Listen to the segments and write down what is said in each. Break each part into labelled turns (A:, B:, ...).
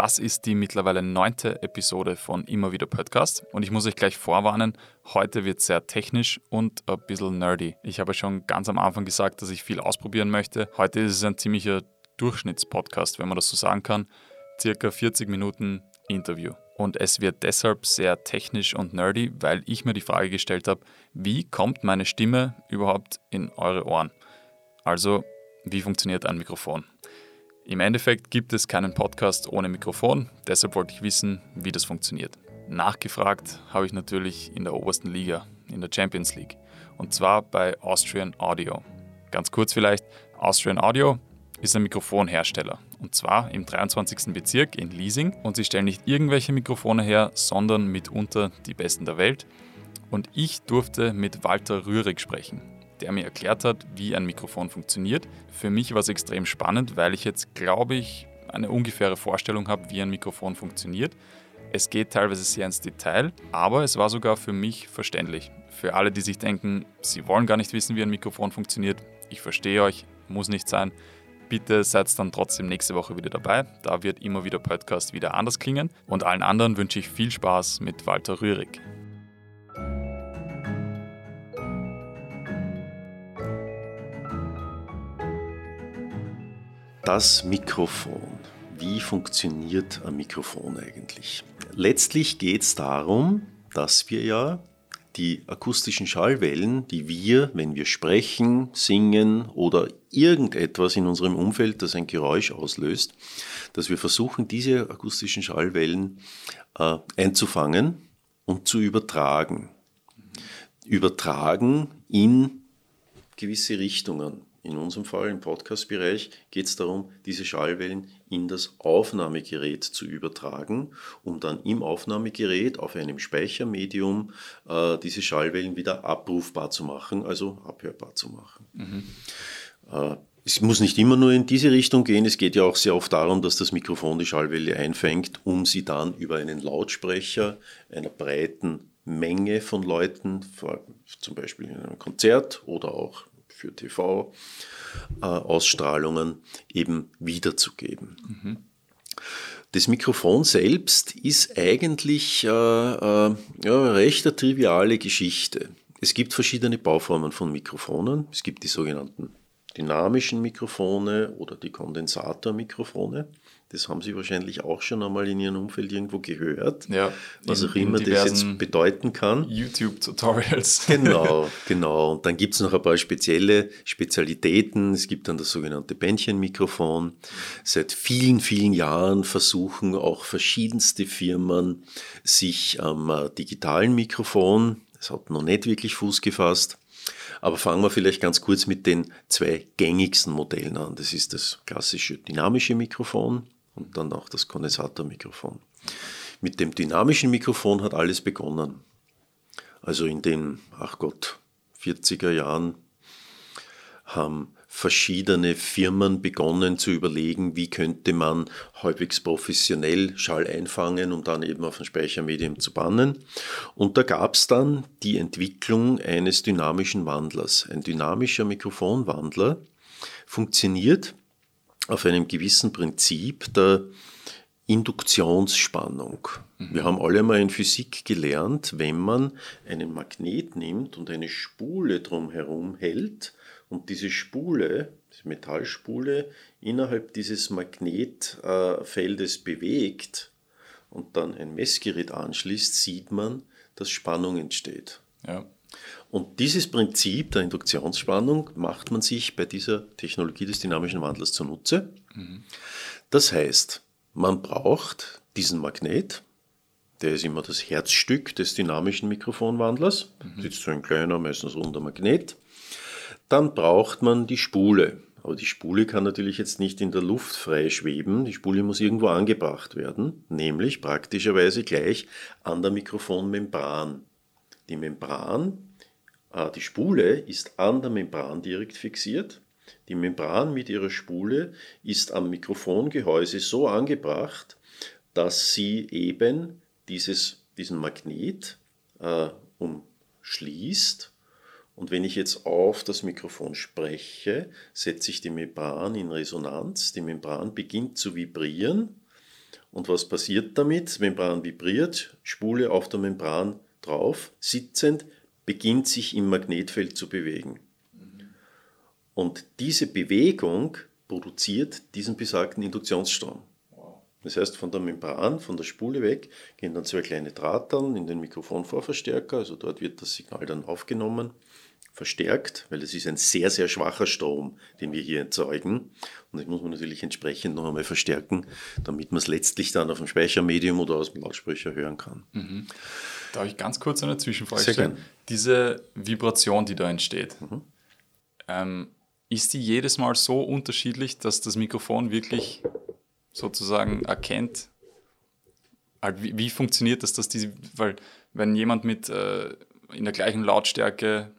A: Das ist die mittlerweile neunte Episode von Immer wieder Podcast und ich muss euch gleich vorwarnen, heute wird sehr technisch und ein bisschen nerdy. Ich habe schon ganz am Anfang gesagt, dass ich viel ausprobieren möchte. Heute ist es ein ziemlicher Durchschnittspodcast, wenn man das so sagen kann. Circa 40 Minuten Interview. Und es wird deshalb sehr technisch und nerdy, weil ich mir die Frage gestellt habe, wie kommt meine Stimme überhaupt in eure Ohren? Also, wie funktioniert ein Mikrofon? Im Endeffekt gibt es keinen Podcast ohne Mikrofon, deshalb wollte ich wissen, wie das funktioniert. Nachgefragt habe ich natürlich in der obersten Liga, in der Champions League, und zwar bei Austrian Audio. Ganz kurz vielleicht, Austrian Audio ist ein Mikrofonhersteller und zwar im 23. Bezirk in Leasing und sie stellen nicht irgendwelche Mikrofone her, sondern mitunter die besten der Welt. Und ich durfte mit Walter Rührig sprechen, der mir erklärt hat, wie ein Mikrofon funktioniert. Für mich war es extrem spannend, weil ich jetzt, glaube ich, eine ungefähre Vorstellung habe, wie ein Mikrofon funktioniert. Es geht teilweise sehr ins Detail, aber es war sogar für mich verständlich. Für alle, die sich denken, sie wollen gar nicht wissen, wie ein Mikrofon funktioniert, ich verstehe euch, muss nicht sein. Bitte seid dann trotzdem nächste Woche wieder dabei. Da wird immer wieder Podcast wieder anders klingen. Und allen anderen wünsche ich viel Spaß mit Walter Rührig.
B: Das Mikrofon. Wie funktioniert ein Mikrofon eigentlich? Letztlich geht es darum, dass wir ja die akustischen Schallwellen, die wir, wenn wir sprechen, singen oder irgendetwas in unserem Umfeld, das ein Geräusch auslöst, dass wir versuchen, diese akustischen Schallwellen äh, einzufangen und zu übertragen. Übertragen in gewisse Richtungen. In unserem Fall im Podcast-Bereich geht es darum, diese Schallwellen in das Aufnahmegerät zu übertragen, um dann im Aufnahmegerät auf einem Speichermedium äh, diese Schallwellen wieder abrufbar zu machen, also abhörbar zu machen. Mhm. Äh, es muss nicht immer nur in diese Richtung gehen, es geht ja auch sehr oft darum, dass das Mikrofon die Schallwelle einfängt, um sie dann über einen Lautsprecher einer breiten Menge von Leuten, zum Beispiel in einem Konzert oder auch für TV-Ausstrahlungen eben wiederzugeben. Mhm. Das Mikrofon selbst ist eigentlich äh, äh, ja, recht eine triviale Geschichte. Es gibt verschiedene Bauformen von Mikrofonen. Es gibt die sogenannten dynamischen Mikrofone oder die Kondensatormikrofone. Das haben Sie wahrscheinlich auch schon einmal in Ihrem Umfeld irgendwo gehört. Ja, was auch immer das jetzt bedeuten kann.
A: YouTube-Tutorials.
B: Genau, genau. Und dann gibt es noch ein paar spezielle Spezialitäten. Es gibt dann das sogenannte Bändchenmikrofon. Seit vielen, vielen Jahren versuchen auch verschiedenste Firmen sich am äh, digitalen Mikrofon, das hat noch nicht wirklich Fuß gefasst, aber fangen wir vielleicht ganz kurz mit den zwei gängigsten Modellen an. Das ist das klassische dynamische Mikrofon und dann auch das Kondensatormikrofon. Mit dem dynamischen Mikrofon hat alles begonnen. Also in den, ach Gott, 40er Jahren haben verschiedene Firmen begonnen zu überlegen, wie könnte man halbwegs professionell Schall einfangen und dann eben auf ein Speichermedium zu bannen. Und da gab es dann die Entwicklung eines dynamischen Wandlers. Ein dynamischer Mikrofonwandler funktioniert auf einem gewissen Prinzip der Induktionsspannung. Mhm. Wir haben alle mal in Physik gelernt, wenn man einen Magnet nimmt und eine Spule drumherum hält, und diese Spule, diese Metallspule, innerhalb dieses Magnetfeldes bewegt und dann ein Messgerät anschließt, sieht man, dass Spannung entsteht. Ja. Und dieses Prinzip der Induktionsspannung macht man sich bei dieser Technologie des dynamischen Wandlers zunutze. Mhm. Das heißt, man braucht diesen Magnet, der ist immer das Herzstück des dynamischen Mikrofonwandlers, mhm. sitzt so ein kleiner, meistens runder Magnet. Dann braucht man die Spule. Aber die Spule kann natürlich jetzt nicht in der Luft frei schweben. Die Spule muss irgendwo angebracht werden, nämlich praktischerweise gleich an der Mikrofonmembran. Die Membran, äh, die Spule ist an der Membran direkt fixiert. Die Membran mit ihrer Spule ist am Mikrofongehäuse so angebracht, dass sie eben dieses, diesen Magnet äh, umschließt und wenn ich jetzt auf das Mikrofon spreche, setze ich die Membran in Resonanz. Die Membran beginnt zu vibrieren Und was passiert damit? Membran vibriert, Spule auf der Membran drauf, sitzend, beginnt sich im Magnetfeld zu bewegen. Und diese Bewegung produziert diesen besagten Induktionsstrom. Das heißt, von der Membran, von der Spule weg, gehen dann zwei kleine Drahtern in den Mikrofonvorverstärker, also dort wird das Signal dann aufgenommen, verstärkt, weil es ist ein sehr, sehr schwacher Strom, den wir hier erzeugen. Und das muss man natürlich entsprechend noch einmal verstärken, damit man es letztlich dann auf dem Speichermedium oder aus dem Lautsprecher hören kann.
A: Mhm. Darf ich ganz kurz eine Zwischenfrage stellen? Diese Vibration, die da entsteht, mhm. ähm, ist die jedes Mal so unterschiedlich, dass das Mikrofon wirklich sozusagen erkennt, halt, wie, wie, funktioniert das, dass diese, weil wenn jemand mit äh, in der gleichen Lautstärke,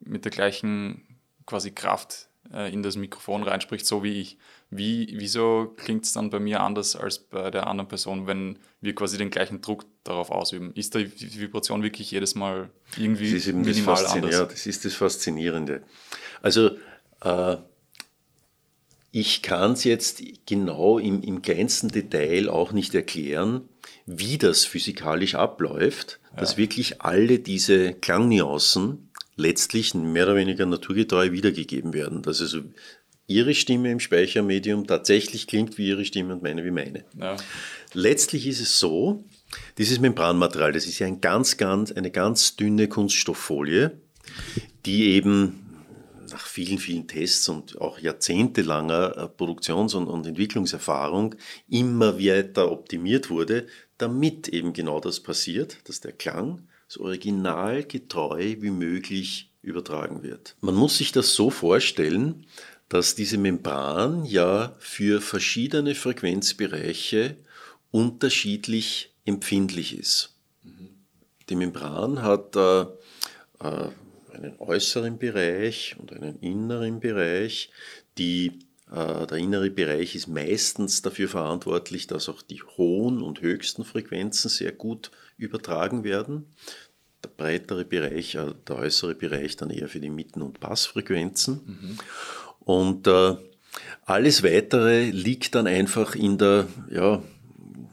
A: mit der gleichen quasi Kraft äh, in das Mikrofon reinspricht, so wie ich, wie, wieso klingt es dann bei mir anders als bei der anderen Person, wenn wir quasi den gleichen Druck darauf ausüben? Ist die Vibration wirklich jedes Mal irgendwie
B: das ist eben minimal das anders? Ja, das ist das Faszinierende. Also äh, ich kann es jetzt genau im, im kleinsten Detail auch nicht erklären, wie das physikalisch abläuft, ja. dass wirklich alle diese Klangnuancen letztlich mehr oder weniger naturgetreu wiedergegeben werden. Dass also Ihre Stimme im Speichermedium tatsächlich klingt wie Ihre Stimme und meine wie meine. Ja. Letztlich ist es so, dieses Membranmaterial, das ist ja ein ganz, ganz, eine ganz dünne Kunststofffolie, die eben nach vielen, vielen Tests und auch jahrzehntelanger äh, Produktions- und, und Entwicklungserfahrung immer weiter optimiert wurde, damit eben genau das passiert, dass der Klang so originalgetreu wie möglich übertragen wird. Man muss sich das so vorstellen, dass diese Membran ja für verschiedene Frequenzbereiche unterschiedlich empfindlich ist. Die Membran hat äh, einen äußeren Bereich und einen inneren Bereich. Die, der innere Bereich ist meistens dafür verantwortlich, dass auch die hohen und höchsten Frequenzen sehr gut übertragen werden. Der breitere Bereich, äh, der äußere Bereich dann eher für die Mitten- und Bassfrequenzen. Mhm. Und äh, alles Weitere liegt dann einfach in der ja,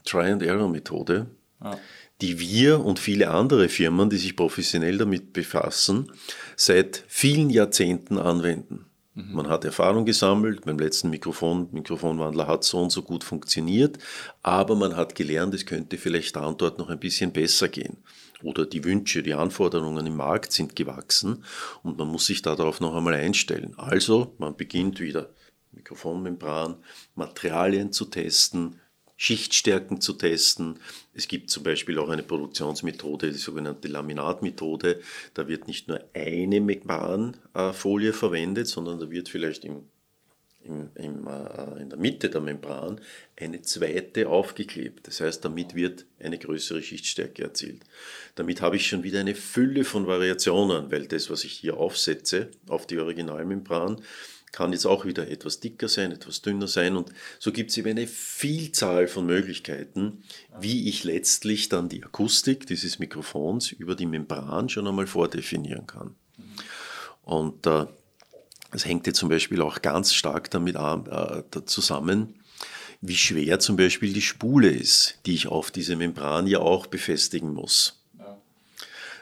B: Try-and-Error-Methode. Ah die wir und viele andere Firmen, die sich professionell damit befassen, seit vielen Jahrzehnten anwenden. Mhm. Man hat Erfahrung gesammelt, beim letzten Mikrofon, Mikrofonwandler hat so und so gut funktioniert, aber man hat gelernt, es könnte vielleicht da und dort noch ein bisschen besser gehen. Oder die Wünsche, die Anforderungen im Markt sind gewachsen und man muss sich darauf noch einmal einstellen. Also, man beginnt wieder Mikrofonmembran, Materialien zu testen, Schichtstärken zu testen. Es gibt zum Beispiel auch eine Produktionsmethode, die sogenannte Laminatmethode. Da wird nicht nur eine Membranfolie verwendet, sondern da wird vielleicht im, im, im, äh, in der Mitte der Membran eine zweite aufgeklebt. Das heißt, damit wird eine größere Schichtstärke erzielt. Damit habe ich schon wieder eine Fülle von Variationen, weil das, was ich hier aufsetze auf die Originalmembran, kann jetzt auch wieder etwas dicker sein, etwas dünner sein und so gibt es eben eine Vielzahl von Möglichkeiten, wie ich letztlich dann die Akustik dieses Mikrofons über die Membran schon einmal vordefinieren kann. Und äh, das hängt jetzt zum Beispiel auch ganz stark damit äh, zusammen, wie schwer zum Beispiel die Spule ist, die ich auf diese Membran ja auch befestigen muss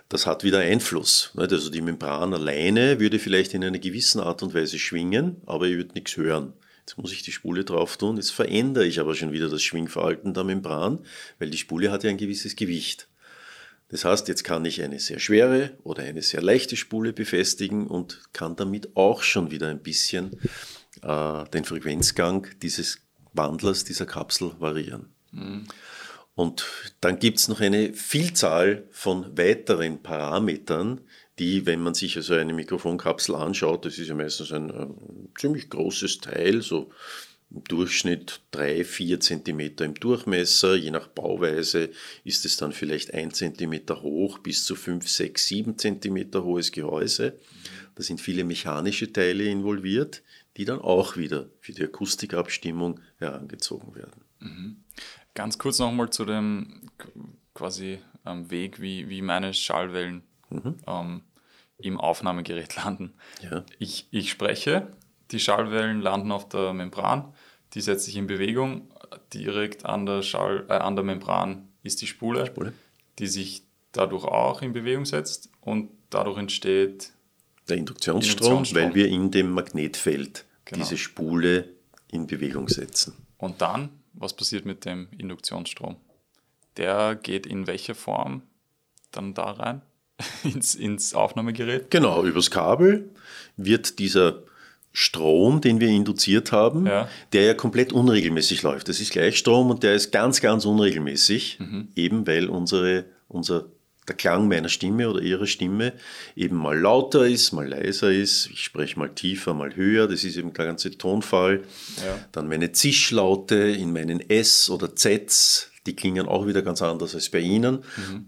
B: das hat wieder Einfluss. Also die Membran alleine würde vielleicht in einer gewissen Art und Weise schwingen, aber ich würde nichts hören. Jetzt muss ich die Spule drauf tun, jetzt verändere ich aber schon wieder das Schwingverhalten der Membran, weil die Spule hat ja ein gewisses Gewicht. Das heißt, jetzt kann ich eine sehr schwere oder eine sehr leichte Spule befestigen und kann damit auch schon wieder ein bisschen äh, den Frequenzgang dieses Wandlers, dieser Kapsel variieren. Mhm. Und dann gibt es noch eine Vielzahl von weiteren Parametern, die, wenn man sich also eine Mikrofonkapsel anschaut, das ist ja meistens ein, ein äh, ziemlich großes Teil, so im Durchschnitt drei, vier Zentimeter im Durchmesser. Je nach Bauweise ist es dann vielleicht ein Zentimeter hoch bis zu fünf, sechs, sieben Zentimeter hohes Gehäuse. Da sind viele mechanische Teile involviert, die dann auch wieder für die Akustikabstimmung herangezogen werden.
A: Mhm. Ganz kurz nochmal zu dem quasi ähm, Weg, wie, wie meine Schallwellen mhm. ähm, im Aufnahmegerät landen. Ja. Ich, ich spreche, die Schallwellen landen auf der Membran, die setzt sich in Bewegung. Direkt an der, Schall, äh, an der Membran ist die Spule,
B: Spule.
A: die sich dadurch auch in Bewegung setzt und dadurch entsteht
B: Der Induktionsstrom,
A: Induktionsstrom.
B: weil wir in dem Magnetfeld
A: Genau.
B: diese Spule in Bewegung setzen.
A: Und dann, was passiert mit dem Induktionsstrom? Der geht in welcher Form dann da rein? ins, ins Aufnahmegerät?
B: Genau, übers Kabel wird dieser Strom, den wir induziert haben,
A: Ja.
B: der ja komplett unregelmäßig läuft. Das ist Gleichstrom und der ist ganz, ganz unregelmäßig,
A: Mhm.
B: eben weil unsere, unser, der Klang meiner Stimme oder ihrer Stimme eben mal lauter ist, mal leiser ist. Ich spreche mal tiefer, mal höher. Das ist eben der ganze Tonfall.
A: Ja.
B: Dann meine Zischlaute in meinen S oder Zs, die klingen auch wieder ganz anders als bei Ihnen.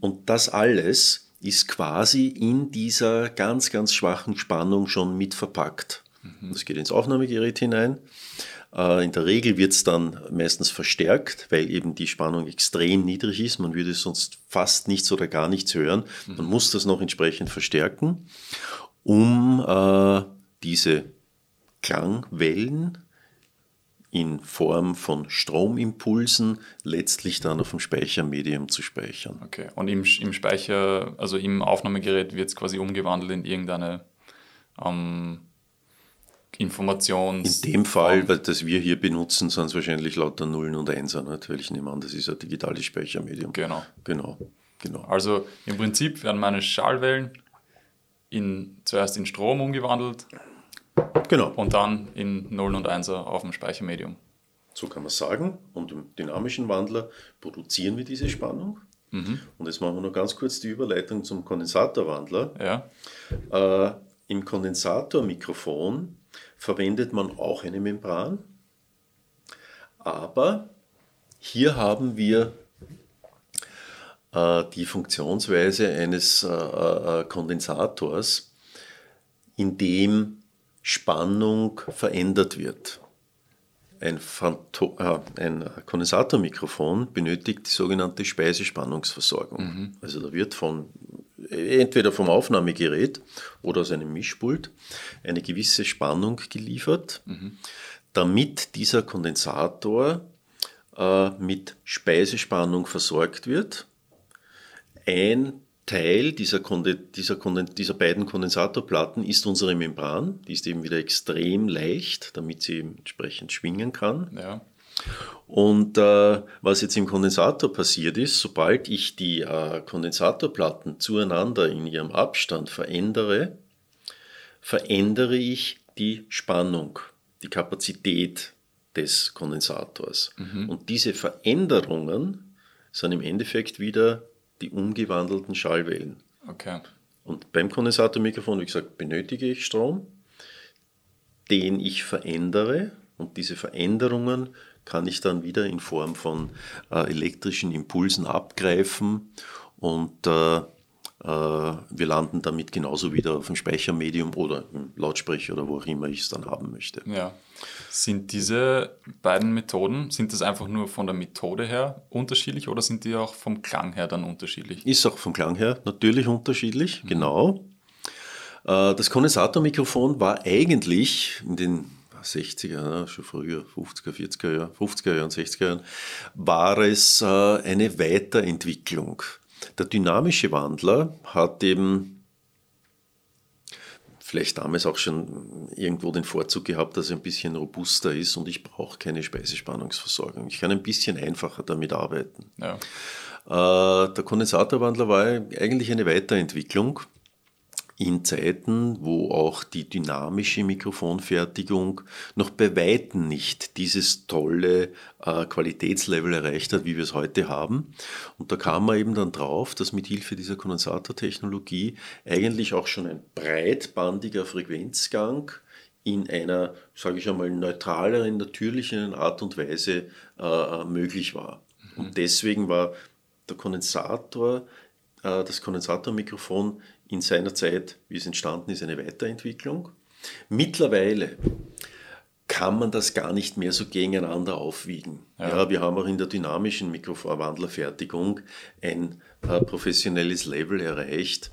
B: Und das alles ist quasi in dieser ganz, ganz schwachen Spannung schon mit verpackt. Das geht ins Aufnahmegerät hinein. Äh, In der Regel wird es dann meistens verstärkt, weil eben die Spannung extrem niedrig ist. Man würde sonst fast nichts oder gar nichts hören. Man muss das noch entsprechend verstärken, um äh, diese Klangwellen in Form von Stromimpulsen letztlich dann auf dem Speichermedium zu speichern.
A: Okay. Und im, im Speicher, also im Aufnahmegerät wird es quasi umgewandelt in irgendeine ähm, Informations...
B: In dem Fall, weil das wir hier benutzen, sind es wahrscheinlich lauter Nullen und Einser, nicht? weil ich nehme an, das ist ein digitales Speichermedium.
A: Genau.
B: Genau, genau.
A: Also im Prinzip werden meine Schallwellen in, zuerst in Strom umgewandelt
B: Genau,
A: und dann in 0 und 1 auf dem Speichermedium.
B: so kann man sagen. Und im dynamischen Wandler produzieren wir diese Spannung. Und jetzt machen wir noch ganz kurz die Überleitung zum Kondensatorwandler.
A: Ja,
B: Äh, Im Kondensatormikrofon verwendet man auch eine Membran, aber hier haben wir äh, die Funktionsweise eines äh, äh, Kondensators, in dem Spannung verändert wird. Ein, Phanto äh, ein Kondensatormikrofon benötigt die sogenannte Speisespannungsversorgung. Also da wird von entweder vom Aufnahmegerät oder aus einem Mischpult eine gewisse Spannung geliefert, damit dieser Kondensator äh, mit Speisespannung versorgt wird. Ein Teil dieser, dieser, dieser beiden Kondensatorplatten ist unsere Membran. Die ist eben wieder extrem leicht, damit sie entsprechend schwingen kann.
A: ja.
B: Und äh, was jetzt im Kondensator passiert ist, sobald ich die äh, Kondensatorplatten zueinander in ihrem Abstand verändere, verändere ich die Spannung, die Kapazität des Kondensators. Und diese Veränderungen sind im Endeffekt wieder die umgewandelten Schallwellen.
A: Okay.
B: Und beim Kondensatormikrofon, wie gesagt, benötige ich Strom, den ich verändere. Und diese Veränderungen kann ich dann wieder in Form von äh, elektrischen Impulsen abgreifen. Und äh, äh, wir landen damit genauso wieder auf dem Speichermedium oder im Lautsprecher oder wo auch immer ich es dann haben möchte.
A: Ja. Sind diese beiden Methoden, sind das einfach nur von der Methode her unterschiedlich oder sind die auch vom Klang her dann unterschiedlich?
B: Ist auch vom Klang her natürlich unterschiedlich, genau. Äh, Das Kondensatormikrofon war eigentlich in den 60er, Jahren, schon früher, 50er, 40er Jahren, 50er Jahren, 60er Jahren, war es äh, eine Weiterentwicklung. Der dynamische Wandler hat eben vielleicht damals auch schon irgendwo den Vorzug gehabt, dass er ein bisschen robuster ist und ich brauche keine Speisespannungsversorgung. Ich kann ein bisschen einfacher damit arbeiten.
A: Ja.
B: Äh, der Kondensatorwandler war eigentlich eine Weiterentwicklung in Zeiten, wo auch die dynamische Mikrofonfertigung noch bei Weitem nicht dieses tolle äh, Qualitätslevel erreicht hat, wie wir es heute haben. Und da kam man eben dann drauf, dass mit Hilfe dieser Kondensatortechnologie eigentlich auch schon ein breitbandiger Frequenzgang in einer, sage ich einmal, neutraleren, natürlichen Art und Weise äh, möglich war. Und deswegen war der Kondensator, äh, das Kondensatormikrofon in seiner Zeit, wie es entstanden ist, eine Weiterentwicklung. Mittlerweile kann man das gar nicht mehr so gegeneinander aufwiegen.
A: Ja.
B: Ja. wir haben auch in der dynamischen Mikrofonwandlerfertigung ein äh, professionelles Level erreicht,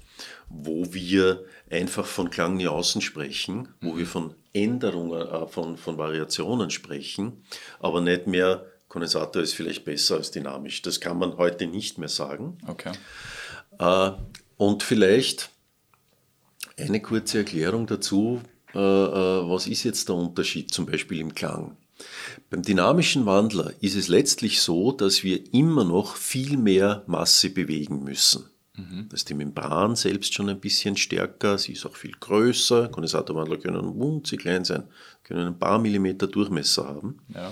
B: wo wir einfach von Klangnuancen sprechen, wo wir von Änderungen, äh, von, von Variationen sprechen, aber nicht mehr Kondensator ist vielleicht besser als dynamisch. Das kann man heute nicht mehr sagen.
A: Okay.
B: Äh, und vielleicht eine kurze Erklärung dazu, äh, äh, was ist jetzt der Unterschied zum Beispiel im Klang? Beim dynamischen Wandler ist es letztlich so, dass wir immer noch viel mehr Masse bewegen müssen. Mhm. Da ist die Membran selbst schon ein bisschen stärker, sie ist auch viel größer. Kondensatorwandler können winzig klein sein, können ein paar Millimeter Durchmesser haben.
A: Ja.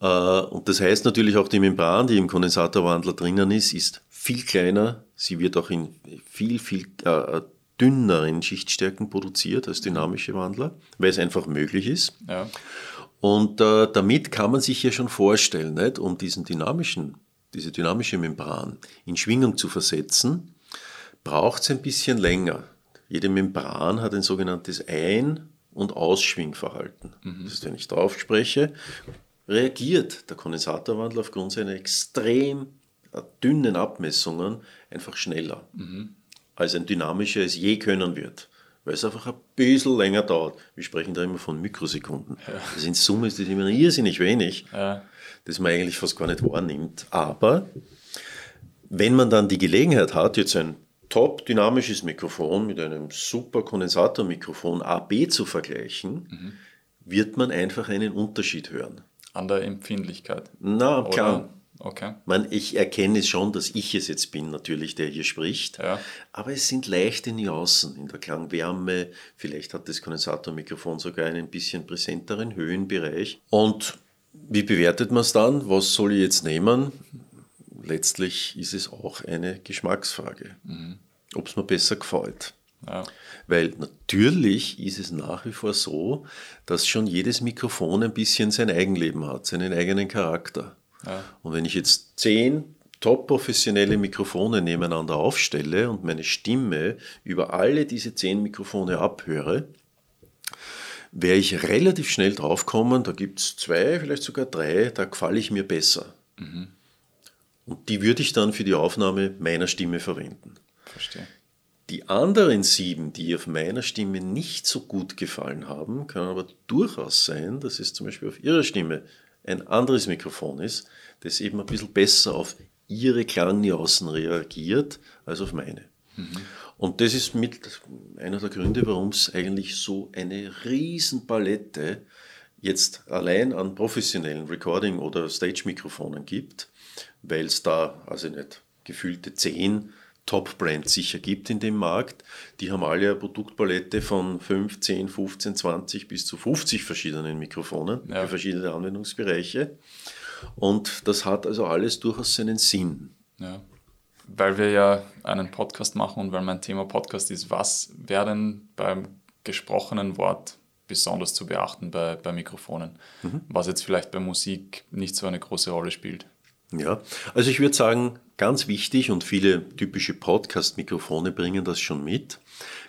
B: Äh, und das heißt natürlich auch die Membran, die im Kondensatorwandler drinnen ist, ist viel kleiner. Sie wird auch in viel, viel äh, dünneren Schichtstärken produziert als dynamische Wandler, weil es einfach möglich ist.
A: Ja.
B: Und äh, damit kann man sich ja schon vorstellen, nicht, um diesen dynamischen, diese dynamische Membran in Schwingung zu versetzen, braucht es ein bisschen länger. Jede Membran hat ein sogenanntes Ein- und Ausschwingverhalten. Mhm. Das heißt, wenn ich drauf spreche, reagiert der Kondensatorwandler aufgrund seiner extrem dünnen Abmessungen einfach schneller, mhm. als ein dynamischer es je können wird. Weil es einfach ein bisschen länger dauert. Wir sprechen da immer von Mikrosekunden. Ja. Das in Summe ist das immer irrsinnig wenig,
A: ja.
B: das man eigentlich fast gar nicht wahrnimmt. Aber wenn man dann die Gelegenheit hat, jetzt ein top dynamisches Mikrofon mit einem super Kondensatormikrofon AB zu vergleichen, mhm. wird man einfach einen Unterschied hören.
A: An der Empfindlichkeit.
B: Na, klar.
A: Okay.
B: Man, ich erkenne schon, dass ich es jetzt bin, natürlich, der hier spricht.
A: Ja.
B: Aber es sind leichte Nuancen in der Klangwärme. Vielleicht hat das Kondensatormikrofon sogar einen bisschen präsenteren Höhenbereich. Und wie bewertet man es dann? Was soll ich jetzt nehmen? Letztlich ist es auch eine Geschmacksfrage, mhm. ob es mir besser gefällt.
A: Ja.
B: Weil natürlich ist es nach wie vor so, dass schon jedes Mikrofon ein bisschen sein Eigenleben hat, seinen eigenen Charakter.
A: Ja.
B: Und wenn ich jetzt zehn top professionelle Mikrofone nebeneinander aufstelle und meine Stimme über alle diese zehn Mikrofone abhöre, werde ich relativ schnell draufkommen, da gibt es zwei, vielleicht sogar drei, da gefalle ich mir besser.
A: Mhm.
B: Und die würde ich dann für die Aufnahme meiner Stimme verwenden.
A: Verstehe.
B: Die anderen sieben, die auf meiner Stimme nicht so gut gefallen haben, kann aber durchaus sein, dass es zum Beispiel auf ihrer Stimme ein anderes Mikrofon ist, das eben ein bisschen besser auf ihre Klangnuancen reagiert als auf meine.
A: Mhm.
B: Und das ist mit einer der Gründe, warum es eigentlich so eine Riesenpalette jetzt allein an professionellen Recording- oder Stage-Mikrofonen gibt, weil es da, also nicht gefühlte zehn Top-Brands sicher gibt in dem Markt. Die haben alle eine Produktpalette von 5, 10, 15, 20 bis zu 50 verschiedenen Mikrofonen
A: ja.
B: für verschiedene Anwendungsbereiche. Und das hat also alles durchaus seinen Sinn.
A: Ja. Weil wir ja einen Podcast machen und weil mein Thema Podcast ist, was wäre denn beim gesprochenen Wort besonders zu beachten bei, bei Mikrofonen,
B: mhm.
A: was jetzt vielleicht bei Musik nicht so eine große Rolle spielt?
B: Ja, also ich würde sagen, ganz wichtig und viele typische Podcast-Mikrofone bringen das schon mit.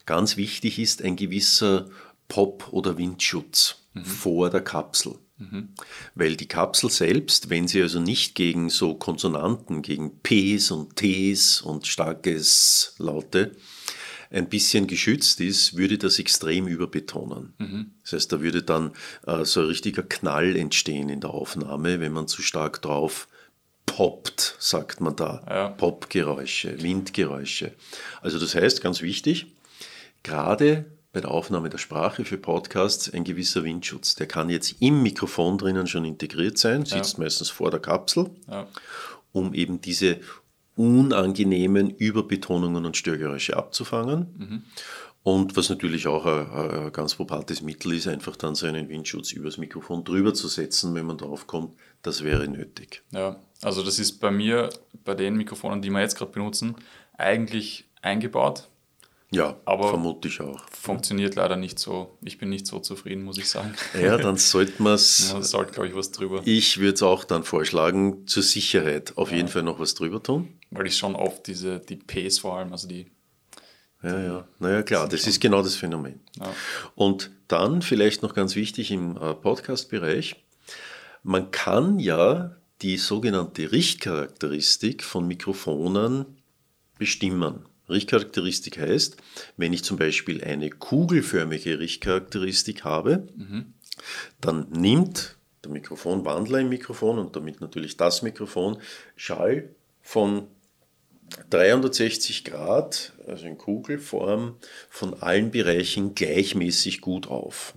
B: Ganz wichtig ist ein gewisser Pop- oder Windschutz
A: Mhm.
B: vor der Kapsel.
A: Mhm.
B: Weil die Kapsel selbst, wenn sie also nicht gegen so Konsonanten, gegen Ps und Ts und starkes Laute ein bisschen geschützt ist, würde das extrem überbetonen.
A: Mhm.
B: Das heißt, da würde dann äh, so ein richtiger Knall entstehen in der Aufnahme, wenn man zu stark drauf poppt, sagt man da.
A: Ja.
B: Popgeräusche, Windgeräusche. Also das heißt, ganz wichtig, gerade bei der Aufnahme der Sprache für Podcasts ein gewisser Windschutz. Der kann jetzt im Mikrofon drinnen schon integriert sein, sitzt
A: Ja.
B: meistens vor der Kapsel,
A: Ja.
B: um eben diese unangenehmen Überbetonungen und Störgeräusche abzufangen.
A: Mhm.
B: Und was natürlich auch ein, ein ganz probates Mittel ist, einfach dann so einen Windschutz übers Mikrofon drüber zu setzen, wenn man drauf kommt, das wäre nötig.
A: Ja, also das ist bei mir, bei den Mikrofonen, die wir jetzt gerade benutzen, eigentlich eingebaut.
B: Ja,
A: Aber-
B: vermute ich auch.
A: Funktioniert leider nicht so. Ich bin nicht so zufrieden, muss ich sagen.
B: Ja, dann sollte man es.
A: Ja, sollte, glaube ich, was drüber.
B: Ich würde es auch dann vorschlagen, zur Sicherheit auf jeden Fall noch was drüber tun.
A: Weil ich schon oft diese, die Ps vor allem, also die,
B: Ja, ja. Naja, klar, das ist genau das Phänomen.
A: ja,
B: Und dann vielleicht noch ganz wichtig im äh, Podcast-Bereich, man kann ja die sogenannte Richtcharakteristik von Mikrofonen bestimmen. Richtcharakteristik heißt, wenn ich zum Beispiel eine kugelförmige Richtcharakteristik habe, dann nimmt der Mikrofonwandler im Mikrofon und damit natürlich das Mikrofon Schall von 360 Grad, also in Kugelform, von allen Bereichen gleichmäßig gut auf.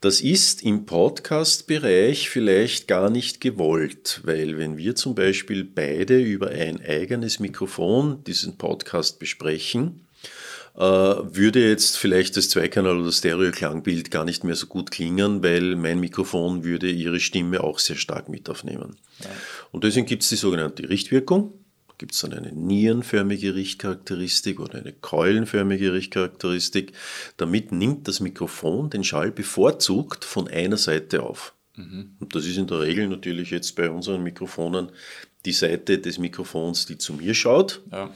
B: Das ist im Podcast-Bereich vielleicht gar nicht gewollt, weil wenn wir zum Beispiel beide über ein eigenes Mikrofon diesen Podcast besprechen, äh, würde jetzt vielleicht das Zweikanal- oder Stereo-Klangbild gar nicht mehr so gut klingen, weil mein Mikrofon würde ihre Stimme auch sehr stark mit aufnehmen. Ja. Und deswegen gibt es die sogenannte Richtwirkung. Gibt es dann eine nierenförmige Richtcharakteristik oder eine keulenförmige Richtcharakteristik. Damit nimmt das Mikrofon den Schall bevorzugt von einer Seite auf. Mhm. Und das ist in der Regel natürlich jetzt bei unseren Mikrofonen die Seite des Mikrofons, die zu mir schaut. Ja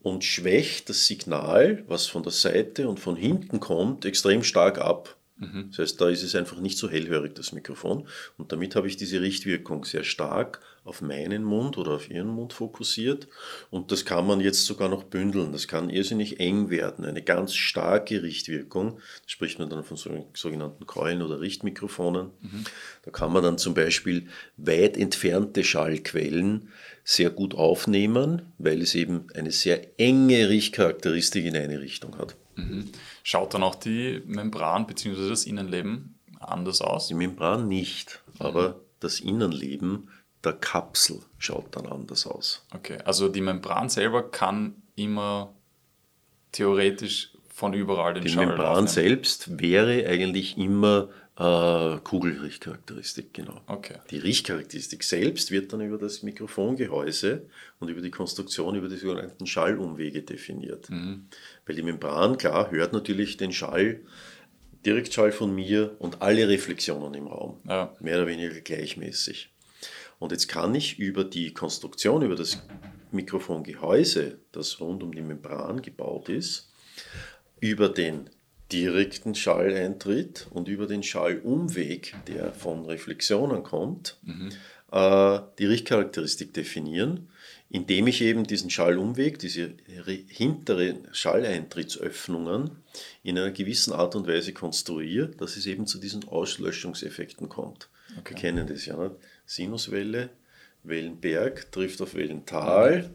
B: und schwächt das Signal, was von der Seite und von hinten kommt, extrem stark ab. Mhm. Das heißt, da ist es einfach nicht so hellhörig, das Mikrofon. Und damit habe ich diese Richtwirkung sehr stark auf meinen Mund oder auf Ihren Mund fokussiert. Und das kann man jetzt sogar noch bündeln. Das kann irrsinnig eng werden. Eine ganz starke Richtwirkung. Da spricht man dann von sogenannten Keulen oder Richtmikrofonen. Mhm. Da kann man dann zum Beispiel weit entfernte Schallquellen sehr gut aufnehmen, weil es eben eine sehr enge Richtcharakteristik in eine Richtung hat.
A: Mhm. Schaut dann auch die Membran bzw. das Innenleben anders aus?
B: Die Membran nicht, aber mhm. das Innenleben der Kapsel schaut dann anders aus.
A: Okay, also die Membran selber kann immer theoretisch von überall den
B: Die Schall Membran aufnehmen. selbst wäre eigentlich immer äh, Kugelrichtcharakteristik, genau.
A: Okay.
B: Die Richtcharakteristik selbst wird dann über das Mikrofongehäuse und über die Konstruktion, über die sogenannten Schallumwege definiert. Mhm. Weil die Membran, klar, hört natürlich den Schall, Direktschall von mir und alle Reflexionen im Raum. Ja. Mehr oder weniger gleichmäßig. Und jetzt kann ich über die Konstruktion, über das Mikrofongehäuse, das rund um die Membran gebaut ist, über den direkten Schalleintritt und über den Schallumweg, der von Reflexionen kommt, mhm. äh, die Richtcharakteristik definieren, indem ich eben diesen Schallumweg, diese hinteren Schalleintrittsöffnungen in einer gewissen Art und Weise konstruiere, dass es eben zu diesen Auslöschungseffekten kommt. Okay. Wir kennen das ja nicht. Sinuswelle, Wellenberg trifft auf Wellental.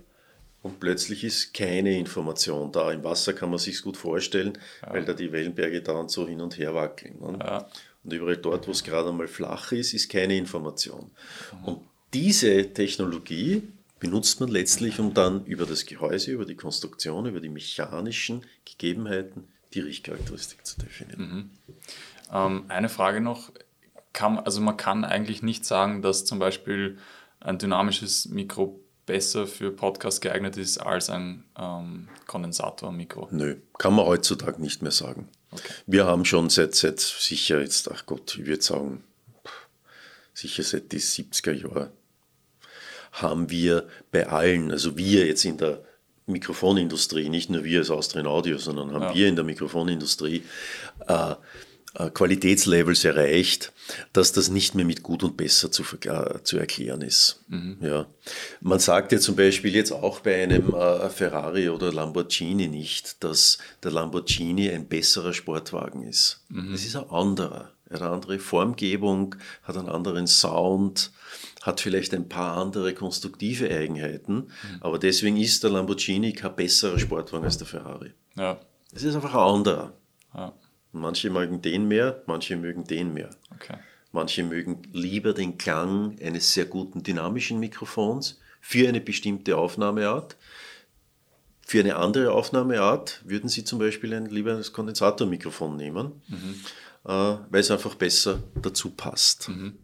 B: Und plötzlich ist keine Information da. Im Wasser kann man sich gut vorstellen, ja. weil da die Wellenberge dauernd so hin und her wackeln. Ne? Ja. Und überall dort, wo es gerade einmal flach ist, ist keine Information. Mhm. Und diese Technologie benutzt man letztlich, um dann über das Gehäuse, über die Konstruktion, über die mechanischen Gegebenheiten die Richtcharakteristik zu definieren.
A: Mhm. Ähm, eine Frage noch. Kann, also man kann eigentlich nicht sagen, dass zum Beispiel ein dynamisches Mikro besser für Podcast geeignet ist als ein ähm, Kondensatormikro?
B: Nö, kann man heutzutage nicht mehr sagen. Okay. Wir haben schon seit, seit sicher jetzt, ach Gott, ich würde sagen, sicher seit die 70er Jahre, haben wir bei allen, also wir jetzt in der Mikrofonindustrie, nicht nur wir als Austrian Audio, sondern haben ja. wir in der Mikrofonindustrie äh, Qualitätslevels erreicht, dass das nicht mehr mit gut und besser zu, zu erklären ist. Mhm. Ja. Man sagt ja zum Beispiel jetzt auch bei einem äh, Ferrari oder Lamborghini nicht, dass der Lamborghini ein besserer Sportwagen ist. Mhm. Es ist ein anderer. Er hat eine andere Formgebung, hat einen anderen Sound, hat vielleicht ein paar andere konstruktive Eigenheiten, mhm. aber deswegen ist der Lamborghini kein besserer Sportwagen als der Ferrari. Ja. Es ist einfach ein anderer. Ja. Manche mögen den mehr, manche mögen den mehr. Okay. Manche mögen lieber den Klang eines sehr guten dynamischen Mikrofons für eine bestimmte Aufnahmeart. Für eine andere Aufnahmeart würden Sie zum Beispiel ein lieber ein Kondensatormikrofon nehmen, mhm. äh, weil es einfach besser dazu passt. Mhm.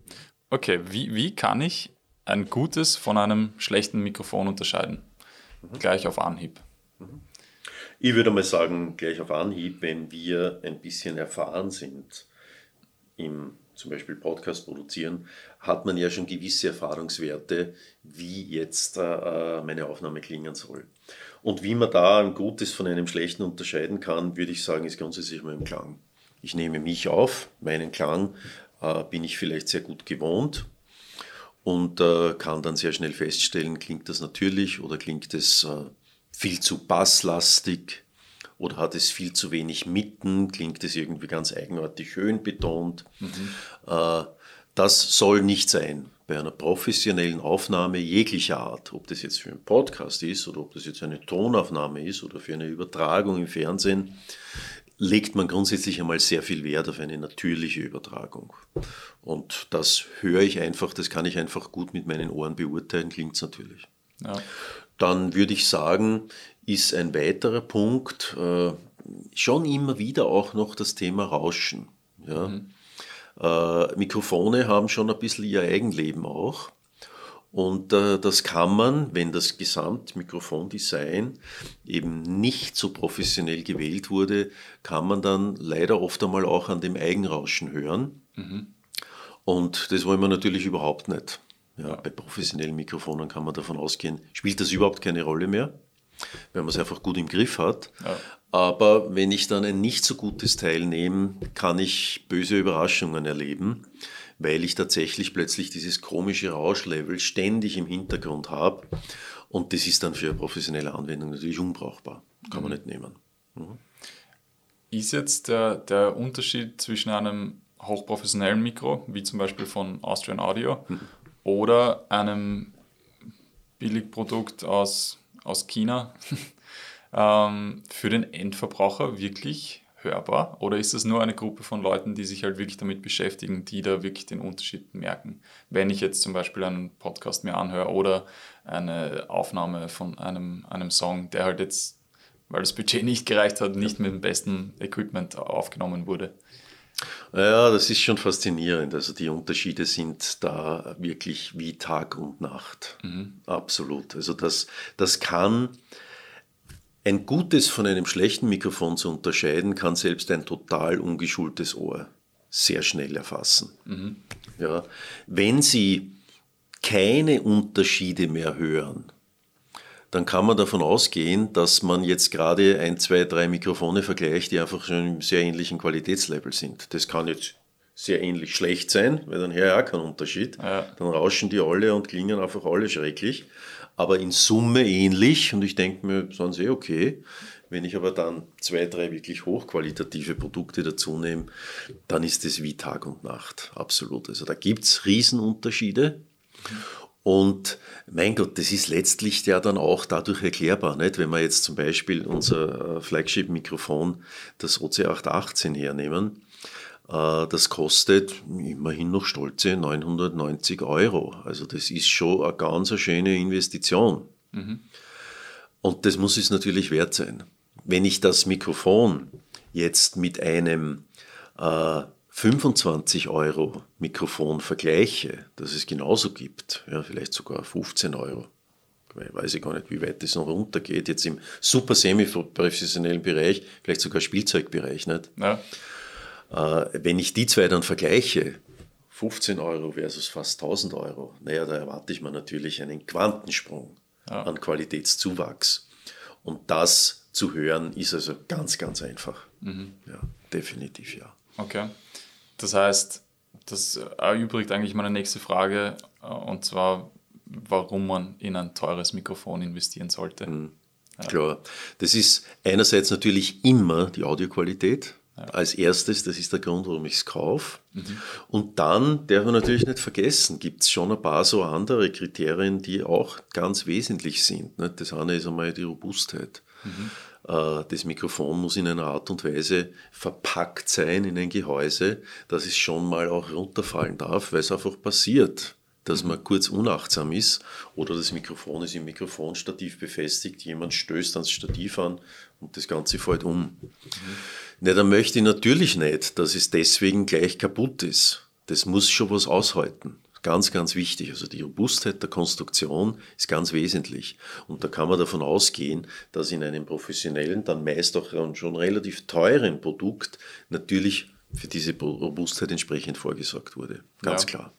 A: Okay, wie, wie kann ich ein gutes von einem schlechten Mikrofon unterscheiden? Mhm. Gleich auf Anhieb.
B: Mhm. Ich würde mal sagen, gleich auf Anhieb, wenn wir ein bisschen erfahren sind im zum Beispiel Podcast produzieren, hat man ja schon gewisse Erfahrungswerte, wie jetzt äh, meine Aufnahme klingen soll. Und wie man da ein Gutes von einem Schlechten unterscheiden kann, würde ich sagen, ist grundsätzlich mal im Klang. Ich nehme mich auf, meinen Klang äh, bin ich vielleicht sehr gut gewohnt und äh, kann dann sehr schnell feststellen, klingt das natürlich oder klingt es äh, viel zu basslastig oder hat es viel zu wenig Mitten, klingt es irgendwie ganz eigenartig schön betont. Mhm. Äh, das soll nicht sein bei einer professionellen Aufnahme jeglicher Art, ob das jetzt für einen Podcast ist oder ob das jetzt eine Tonaufnahme ist oder für eine Übertragung im Fernsehen, legt man grundsätzlich einmal sehr viel Wert auf eine natürliche Übertragung. Und das höre ich einfach, das kann ich einfach gut mit meinen Ohren beurteilen, klingt es natürlich. Ja. Dann würde ich sagen, ist ein weiterer Punkt äh, schon immer wieder auch noch das Thema Rauschen. Ja? Mhm. Äh, Mikrofone haben schon ein bisschen ihr Eigenleben auch. Und äh, das kann man, wenn das Gesamtmikrofondesign eben nicht so professionell gewählt wurde, kann man dann leider oft einmal auch an dem Eigenrauschen hören. Mhm. Und das wollen wir natürlich überhaupt nicht. Ja, bei professionellen Mikrofonen kann man davon ausgehen, spielt das überhaupt keine Rolle mehr, wenn man es einfach gut im Griff hat. Ja. Aber wenn ich dann ein nicht so gutes Teil nehme, kann ich böse Überraschungen erleben, weil ich tatsächlich plötzlich dieses komische Rauschlevel ständig im Hintergrund habe. Und das ist dann für eine professionelle Anwendung natürlich unbrauchbar. Kann man mhm. nicht nehmen. Mhm.
A: Ist jetzt der, der Unterschied zwischen einem hochprofessionellen Mikro, wie zum Beispiel von Austrian Audio, mhm oder einem Billigprodukt aus, aus China ähm, für den Endverbraucher wirklich hörbar? Oder ist das nur eine Gruppe von Leuten, die sich halt wirklich damit beschäftigen, die da wirklich den Unterschied merken? Wenn ich jetzt zum Beispiel einen Podcast mir anhöre oder eine Aufnahme von einem, einem Song, der halt jetzt, weil das Budget nicht gereicht hat, nicht mit dem besten Equipment aufgenommen wurde.
B: Ja, das ist schon faszinierend. Also die Unterschiede sind da wirklich wie Tag und Nacht. Mhm. Absolut. Also das, das kann ein gutes von einem schlechten Mikrofon zu unterscheiden, kann selbst ein total ungeschultes Ohr sehr schnell erfassen. Mhm. Ja, wenn Sie keine Unterschiede mehr hören, dann kann man davon ausgehen, dass man jetzt gerade ein, zwei, drei Mikrofone vergleicht, die einfach schon im sehr ähnlichen Qualitätslevel sind. Das kann jetzt sehr ähnlich schlecht sein, weil dann her ja kein Unterschied. Ja. Dann rauschen die alle und klingen einfach alle schrecklich. Aber in Summe ähnlich und ich denke mir, sind sie okay. Wenn ich aber dann zwei, drei wirklich hochqualitative Produkte dazu nehme, dann ist es wie Tag und Nacht. Absolut. Also da gibt es Riesenunterschiede. Und mein Gott, das ist letztlich ja dann auch dadurch erklärbar, nicht? wenn wir jetzt zum Beispiel unser äh, Flagship-Mikrofon, das OC818 hernehmen. Äh, das kostet immerhin noch stolze 990 Euro. Also das ist schon eine ganz schöne Investition. Mhm. Und das muss es natürlich wert sein. Wenn ich das Mikrofon jetzt mit einem äh, 25 Euro Mikrofon vergleiche, dass es genauso gibt, ja, vielleicht sogar 15 Euro, weiß ich gar nicht, wie weit das noch runtergeht, jetzt im super semi-professionellen Bereich, vielleicht sogar Spielzeugbereich, nicht? Ja. Äh, wenn ich die zwei dann vergleiche, 15 Euro versus fast 1000 Euro, naja, da erwarte ich mir natürlich einen Quantensprung ja. an Qualitätszuwachs. Und das zu hören ist also ganz, ganz einfach. Mhm. Ja, definitiv ja.
A: Okay. Das heißt, das erübrigt eigentlich meine nächste Frage, äh, und zwar, warum man in ein teures Mikrofon investieren sollte. Mhm.
B: Ja. Klar, das ist einerseits natürlich immer die Audioqualität. Ja. Als erstes, das ist der Grund, warum ich es kaufe. Mhm. Und dann darf man natürlich nicht vergessen, gibt es schon ein paar so andere Kriterien, die auch ganz wesentlich sind. Das eine ist einmal die Robustheit. Mhm. Äh, das Mikrofon muss in einer Art und Weise verpackt sein in ein Gehäuse, dass es schon mal auch runterfallen darf, weil es einfach passiert, dass man kurz unachtsam ist oder das Mikrofon ist im Mikrofonstativ befestigt, jemand stößt ans Stativ an und das Ganze fällt um. Mhm. Na, dann möchte ich natürlich nicht, dass es deswegen gleich kaputt ist. Das muss schon was aushalten. Ganz, ganz wichtig. Also die Robustheit der Konstruktion ist ganz wesentlich. Und da kann man davon ausgehen, dass in einem professionellen, dann meist auch schon relativ teuren Produkt natürlich für diese Robustheit entsprechend vorgesorgt wurde. Ganz ja. klar.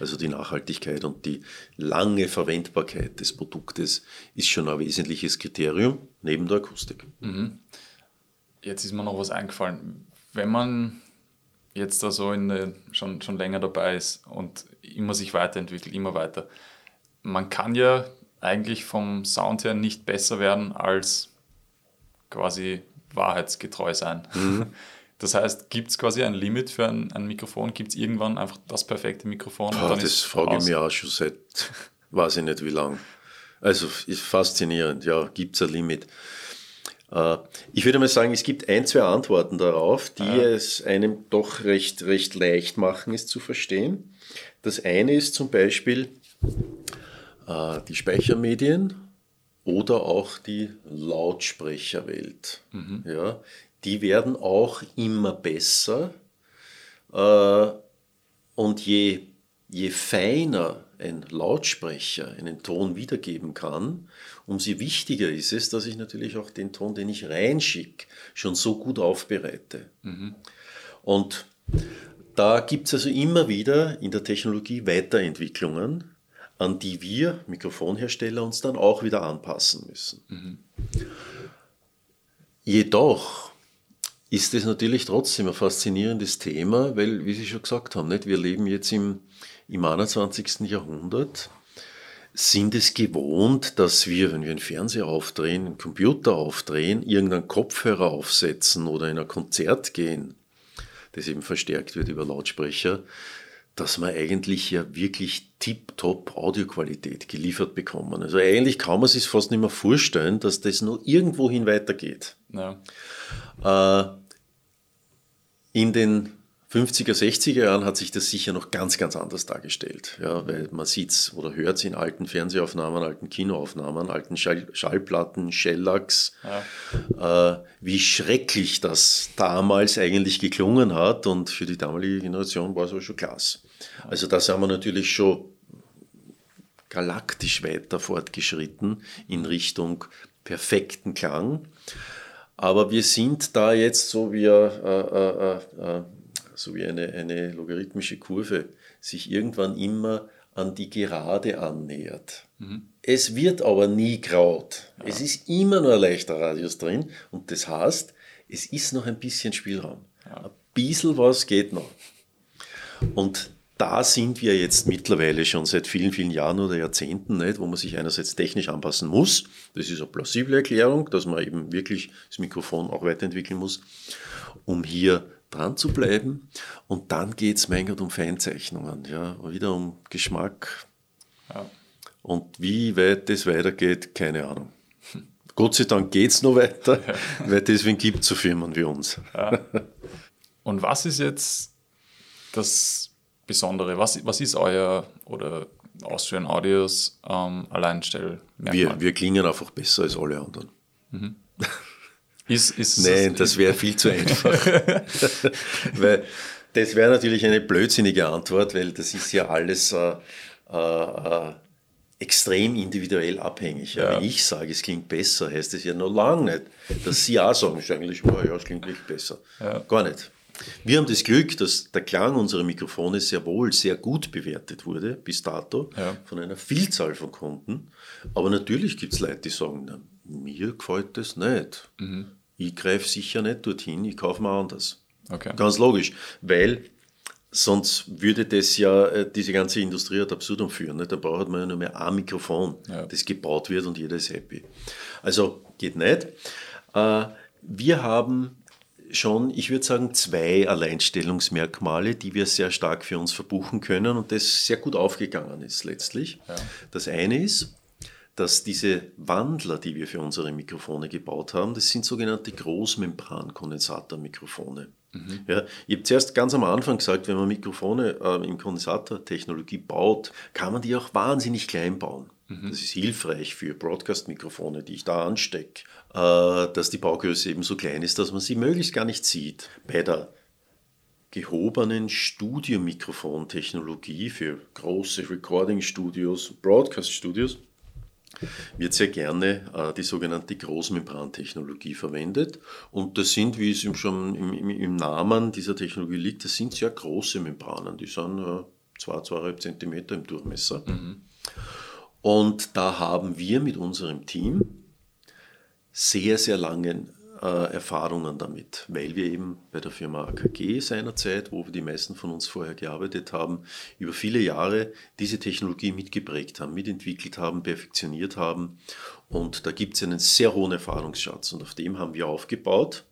B: Also die Nachhaltigkeit und die lange Verwendbarkeit des Produktes ist schon ein wesentliches Kriterium neben der Akustik. Mhm.
A: Jetzt ist mir noch was eingefallen. Wenn man jetzt da so in, schon, schon länger dabei ist und immer sich weiterentwickelt, immer weiter. Man kann ja eigentlich vom Sound her nicht besser werden als quasi wahrheitsgetreu sein. Mhm. Das heißt, gibt es quasi ein Limit für ein, ein Mikrofon? Gibt es irgendwann einfach das perfekte Mikrofon?
B: Boah, das frage ich mich auch schon seit, weiß ich nicht wie lang. Also ist faszinierend, ja, gibt es ein Limit. Äh, ich würde mal sagen, es gibt ein, zwei Antworten darauf, die ja. es einem doch recht, recht leicht machen, es zu verstehen. Das eine ist zum Beispiel äh, die Speichermedien oder auch die Lautsprecherwelt. Mhm. Ja, die werden auch immer besser. Äh, und je, je feiner ein Lautsprecher einen Ton wiedergeben kann, umso wichtiger ist es, dass ich natürlich auch den Ton, den ich reinschicke, schon so gut aufbereite. Mhm. Und da gibt es also immer wieder in der Technologie Weiterentwicklungen, an die wir Mikrofonhersteller uns dann auch wieder anpassen müssen. Mhm. Jedoch ist es natürlich trotzdem ein faszinierendes Thema, weil, wie Sie schon gesagt haben, nicht, wir leben jetzt im, im 21. Jahrhundert, sind es gewohnt, dass wir, wenn wir einen Fernseher aufdrehen, einen Computer aufdrehen, irgendeinen Kopfhörer aufsetzen oder in ein Konzert gehen, das eben verstärkt wird über Lautsprecher, dass wir eigentlich ja wirklich tip-top Audioqualität geliefert bekommen. Also eigentlich kann man sich fast nicht mehr vorstellen, dass das nur irgendwohin weitergeht. Ja. Äh, in den 50er, 60er Jahren hat sich das sicher noch ganz, ganz anders dargestellt. Ja, weil man sieht es oder hört es in alten Fernsehaufnahmen, alten Kinoaufnahmen, alten Schall Schallplatten, Shellacks, ja. äh, wie schrecklich das damals eigentlich geklungen hat und für die damalige Generation war es aber schon klasse. Also da sind wir natürlich schon galaktisch weiter fortgeschritten in Richtung perfekten Klang. Aber wir sind da jetzt so wie, äh, äh, äh, so wie eine, eine logarithmische Kurve sich irgendwann immer an die Gerade annähert. Mhm. Es wird aber nie graut. Ja. Es ist immer nur ein leichter Radius drin und das heißt, es ist noch ein bisschen Spielraum. Ja. Ein bisschen was geht noch. Und da sind wir jetzt mittlerweile schon seit vielen, vielen Jahren oder Jahrzehnten, nicht, wo man sich einerseits technisch anpassen muss. Das ist eine plausible Erklärung, dass man eben wirklich das Mikrofon auch weiterentwickeln muss, um hier dran zu bleiben. Und dann geht es mein Gott um Feinzeichnungen, ja, wieder um Geschmack. Ja. Und wie weit das weitergeht, keine Ahnung. Gott sei Dank geht es noch weiter, ja. weil deswegen gibt es so Firmen wie uns. Ja.
A: Und was ist jetzt das Besondere? Was, was ist euer oder Austrian Audios ähm, Alleinstellmerkmal?
B: Wir, wir klingen einfach besser als alle anderen. Mhm.
A: Ist, ist
B: Nein, das wäre viel zu einfach. weil das wäre natürlich eine blödsinnige Antwort, weil das ist ja alles äh, äh, äh extrem individuell abhängig. Ja. Wenn ich sage, es klingt besser, heißt es ja noch lange nicht, dass Sie auch sagen, eigentlich, oh, ja, es klingt wirklich besser. Ja. Gar nicht. Wir haben das Glück, dass der Klang unserer Mikrofone sehr wohl sehr gut bewertet wurde bis dato ja. von einer Vielzahl von Kunden. Aber natürlich gibt es Leute, die sagen, mir gefällt das nicht. Mhm. Ich greife sicher nicht dorthin, ich kaufe mal anders. Okay. Ganz logisch, weil sonst würde das ja äh, diese ganze Industrie ad absurdum führen. Da braucht man ja nur mehr ein Mikrofon, ja. das gebaut wird und jeder ist happy. Also geht nicht. Äh, wir haben schon, ich würde sagen, zwei Alleinstellungsmerkmale, die wir sehr stark für uns verbuchen können und das sehr gut aufgegangen ist letztlich. Ja. Das eine ist, dass diese Wandler, die wir für unsere Mikrofone gebaut haben, das sind sogenannte Großmembran-Kondensatormikrofone. Mhm. Ja, ich habe zuerst ganz am Anfang gesagt, wenn man Mikrofone äh, in Kondensatortechnologie baut, kann man die auch wahnsinnig klein bauen. Mhm. Das ist hilfreich für Broadcast-Mikrofone, die ich da anstecke, äh, dass die Baugröße eben so klein ist, dass man sie möglichst gar nicht sieht. Bei der gehobenen Studiomikrofon-Technologie für große Recording-Studios, Broadcast-Studios wird sehr gerne äh, die sogenannte Großmembrantechnologie verwendet. Und das sind, wie es schon im, im, im, Namen dieser Technologie liegt, das sind sehr große Membranen. Die sind äh, 2, 2,5 Zentimeter im Durchmesser. Mhm. Und da haben wir mit unserem Team sehr, sehr lange äh, Erfahrungen damit, weil wir eben bei der Firma AKG seinerzeit, wo die meisten von uns vorher gearbeitet haben, über viele Jahre diese Technologie mitgeprägt haben, mitentwickelt haben, perfektioniert haben. Und da gibt es einen sehr hohen Erfahrungsschatz und auf dem haben wir aufgebaut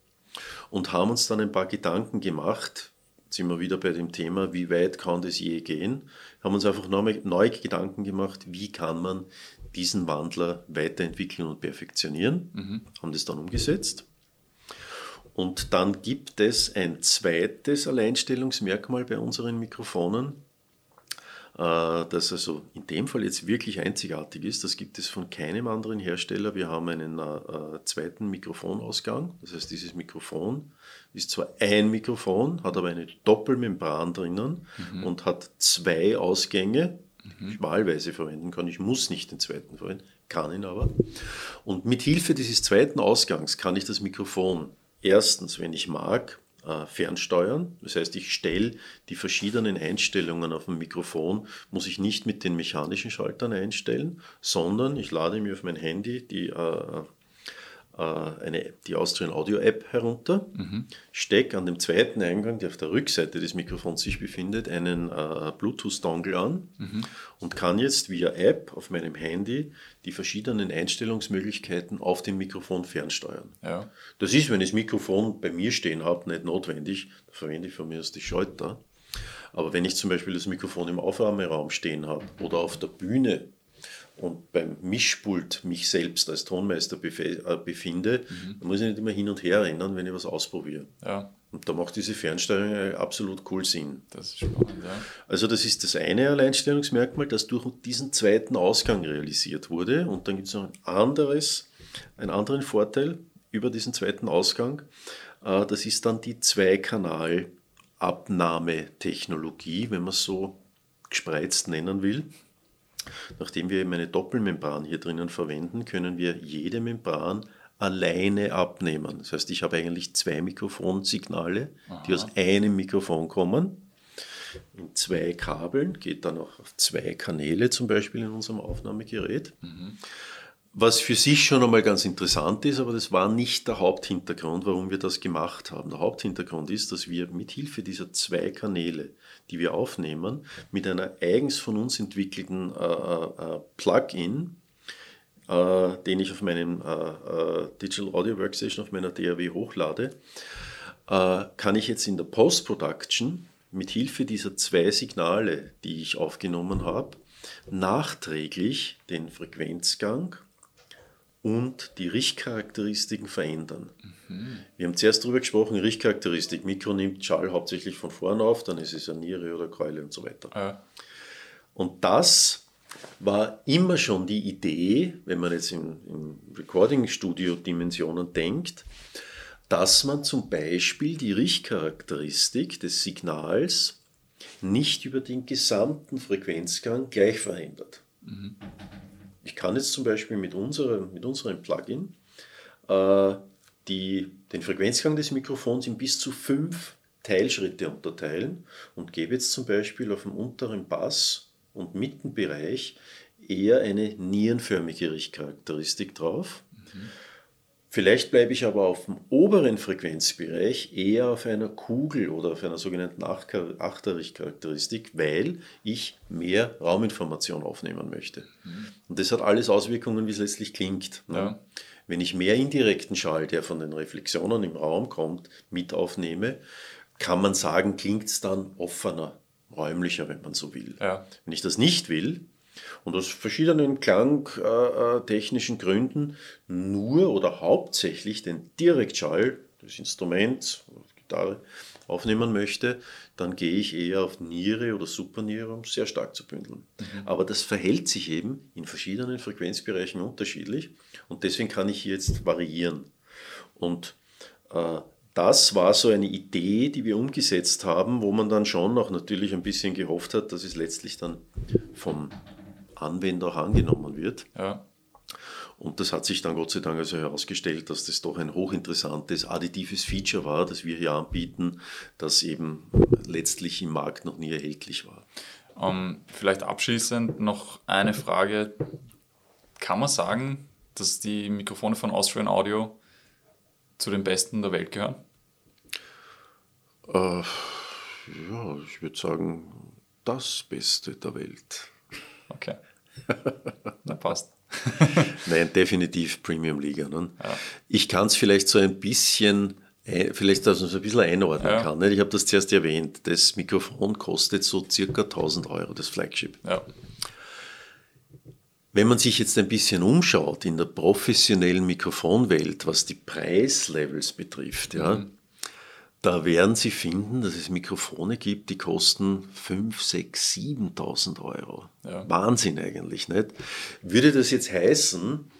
B: und haben uns dann ein paar Gedanken gemacht, Jetzt sind wir wieder bei dem Thema, wie weit kann das je gehen, haben uns einfach neue Gedanken gemacht, wie kann man diesen Wandler weiterentwickeln und perfektionieren, mhm. haben das dann umgesetzt. Und dann gibt es ein zweites Alleinstellungsmerkmal bei unseren Mikrofonen, äh, das also in dem Fall jetzt wirklich einzigartig ist. Das gibt es von keinem anderen Hersteller. Wir haben einen äh, zweiten Mikrofonausgang. Das heißt, dieses Mikrofon ist zwar ein Mikrofon, hat aber eine Doppelmembran drinnen mhm. und hat zwei Ausgänge mhm. ich wahlweise verwenden kann. Ich muss nicht den zweiten verwenden, kann ihn aber. Und mit Hilfe dieses zweiten Ausgangs kann ich das Mikrofon erstens, wenn ich mag, äh, fernsteuern. Das heißt, ich stelle die verschiedenen Einstellungen auf dem Mikrofon, muss ich nicht mit den mechanischen Schaltern einstellen, sondern ich lade mir auf mein Handy die äh, eine, die Austrian Audio App herunter, mhm. stecke an dem zweiten Eingang, der auf der Rückseite des Mikrofons sich befindet, einen äh, Bluetooth-Dongle an mhm. und kann jetzt via App auf meinem Handy die verschiedenen Einstellungsmöglichkeiten auf dem Mikrofon fernsteuern. Ja. Das ist, wenn ich das Mikrofon bei mir stehen habe, nicht notwendig. Da verwende ich von mir aus die Schalter. Aber wenn ich zum Beispiel das Mikrofon im Aufnahmeraum stehen habe oder auf der Bühne und beim Mischpult mich selbst als Tonmeister äh, befinde, mhm. dann muss ich nicht immer hin und her rennen, wenn ich was ausprobiere. Ja. Und da macht diese Fernsteuerung absolut cool Sinn. Das ist spannend, ja. Also das ist das eine Alleinstellungsmerkmal, das durch diesen zweiten Ausgang realisiert wurde. Und dann gibt es noch ein anderes, einen anderen Vorteil über diesen zweiten Ausgang. Äh, das ist dann die Zweikanal-Abnahmetechnologie, wenn man es so gespreizt nennen will. Nachdem wir eben eine Doppelmembran hier drinnen verwenden, können wir jede Membran alleine abnehmen. Das heißt, ich habe eigentlich zwei Mikrofonsignale, Aha. die aus einem Mikrofon kommen. In zwei Kabeln, geht dann auch auf zwei Kanäle zum Beispiel in unserem Aufnahmegerät. Mhm. Was für sich schon einmal ganz interessant ist, aber das war nicht der Haupthintergrund, warum wir das gemacht haben. Der Haupthintergrund ist, dass wir mit Hilfe dieser zwei Kanäle, die wir aufnehmen, mit einer eigens von uns entwickelten äh, äh, Plugin, äh, den ich auf meinem äh, äh, Digital Audio Workstation auf meiner DAW hochlade, äh, kann ich jetzt in der Post-Production mit Hilfe dieser zwei Signale, die ich aufgenommen habe, nachträglich den Frequenzgang und die Richtcharakteristiken verändern. Mhm. Wir haben zuerst darüber gesprochen, Richtcharakteristik. Mikro nimmt Schall hauptsächlich von vorn auf, dann ist es eine Niere oder Keule und so weiter. Ja. Und das war immer schon die Idee, wenn man jetzt im, im Recording-Studio-Dimensionen denkt, dass man zum Beispiel die Richtcharakteristik des Signals nicht über den gesamten Frequenzgang gleich verändert. Mhm. Ich kann jetzt zum Beispiel mit unserem, mit unserem Plugin äh, die, den Frequenzgang des Mikrofons in bis zu fünf Teilschritte unterteilen und gebe jetzt zum Beispiel auf dem unteren Bass- und Mittenbereich eher eine nierenförmige Richtcharakteristik drauf. Mhm. Vielleicht bleibe ich aber auf dem oberen Frequenzbereich eher auf einer Kugel oder auf einer sogenannten Achterrichtcharakteristik, weil ich mehr Rauminformation aufnehmen möchte. Mhm. Und das hat alles Auswirkungen, wie es letztlich klingt. Ne? Ja. Wenn ich mehr indirekten Schall, der von den Reflexionen im Raum kommt, mit aufnehme, kann man sagen, klingt es dann offener, räumlicher, wenn man so will. Ja. Wenn ich das nicht will, und aus verschiedenen klangtechnischen Gründen nur oder hauptsächlich den Direktschall des Instruments, Gitarre, aufnehmen möchte, dann gehe ich eher auf Niere oder Superniere, um sehr stark zu bündeln. Mhm. Aber das verhält sich eben in verschiedenen Frequenzbereichen unterschiedlich und deswegen kann ich hier jetzt variieren. Und äh, das war so eine Idee, die wir umgesetzt haben, wo man dann schon auch natürlich ein bisschen gehofft hat, dass es letztlich dann vom Anwender auch angenommen wird. Ja. Und das hat sich dann Gott sei Dank also herausgestellt, dass das doch ein hochinteressantes additives Feature war, das wir hier anbieten, das eben letztlich im Markt noch nie erhältlich war.
A: Um, ähm, vielleicht abschließend noch eine Frage. Kann man sagen, dass die Mikrofone von Austrian Audio zu den besten der Welt gehören?
B: Äh, ja, ich würde sagen, das Beste der Welt.
A: Okay. Na, passt.
B: Nein, definitiv Premium Liga. Ne? Ja. Ich kann es vielleicht so ein bisschen, vielleicht, dass man es ein bisschen einordnen ja. kann. Ich habe das zuerst erwähnt. Das Mikrofon kostet so circa 1000 Euro, das Flagship. Ja. Wenn man sich jetzt ein bisschen umschaut in der professionellen Mikrofonwelt, was die Preislevels betrifft, ja, mhm. Da werden Sie finden, dass es Mikrofone gibt, die kosten 5, 6, 7.000 Euro. Ja. Wahnsinn eigentlich, nicht? Würde das jetzt heißen,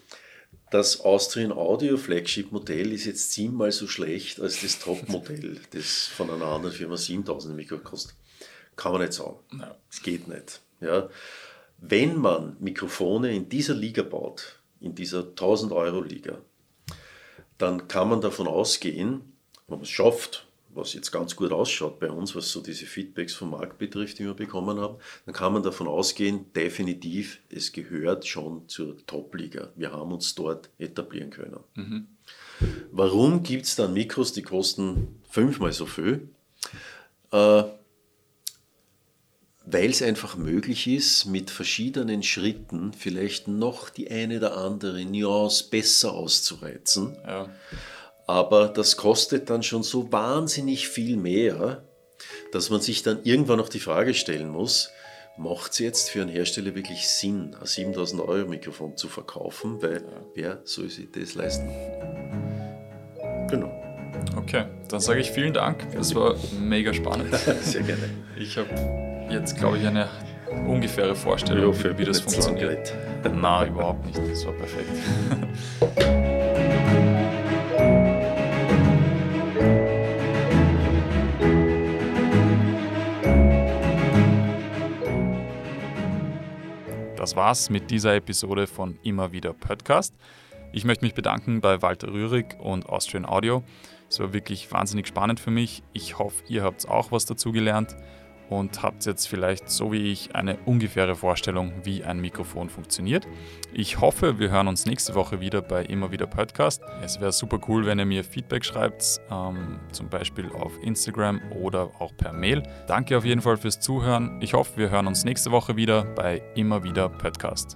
B: das Austrian Audio Flagship Modell ist jetzt zehnmal so schlecht als das Top-Modell, das von einer anderen Firma 7000 Mikro kostet? Kann man nicht sagen. Es geht nicht. Ja. Wenn man Mikrofone in dieser Liga baut, in dieser 1000 Euro Liga, dann kann man davon ausgehen, wenn man es schafft, was jetzt ganz gut ausschaut bei uns, was so diese Feedbacks vom Markt betrifft, die wir bekommen haben, dann kann man davon ausgehen, definitiv, es gehört schon zur Top-Liga. Wir haben uns dort etablieren können. Mhm. Warum gibt es dann Mikros, die kosten fünfmal so viel? Äh, weil es einfach möglich ist, mit verschiedenen Schritten vielleicht noch die eine oder andere Nuance besser auszureizen. Ja. Aber das kostet dann schon so wahnsinnig viel mehr, dass man sich dann irgendwann noch die Frage stellen muss, macht es jetzt für einen Hersteller wirklich Sinn, ein 7000 Euro Mikrofon zu verkaufen, weil ja. wer soll sich das leisten?
A: Genau. Okay, dann sage ich vielen Dank. Das war mega spannend.
B: Sehr gerne.
A: Ich habe jetzt, glaube ich, eine ungefähre Vorstellung, ja, wie das funktioniert. Nein, überhaupt nicht. Das war perfekt. Das war's mit dieser Episode von Immer wieder Podcast. Ich möchte mich bedanken bei Walter Rührig und Austrian Audio. Es war wirklich wahnsinnig spannend für mich. Ich hoffe, ihr habt auch was dazu gelernt und habt jetzt vielleicht so wie ich eine ungefähre Vorstellung, wie ein Mikrofon funktioniert. Ich hoffe, wir hören uns nächste Woche wieder bei Immer wieder Podcast. Es wäre super cool, wenn ihr mir Feedback schreibt, ähm, zum Beispiel auf Instagram oder auch per Mail. Danke auf jeden Fall fürs Zuhören. Ich hoffe, wir hören uns nächste Woche wieder bei Immer wieder Podcast.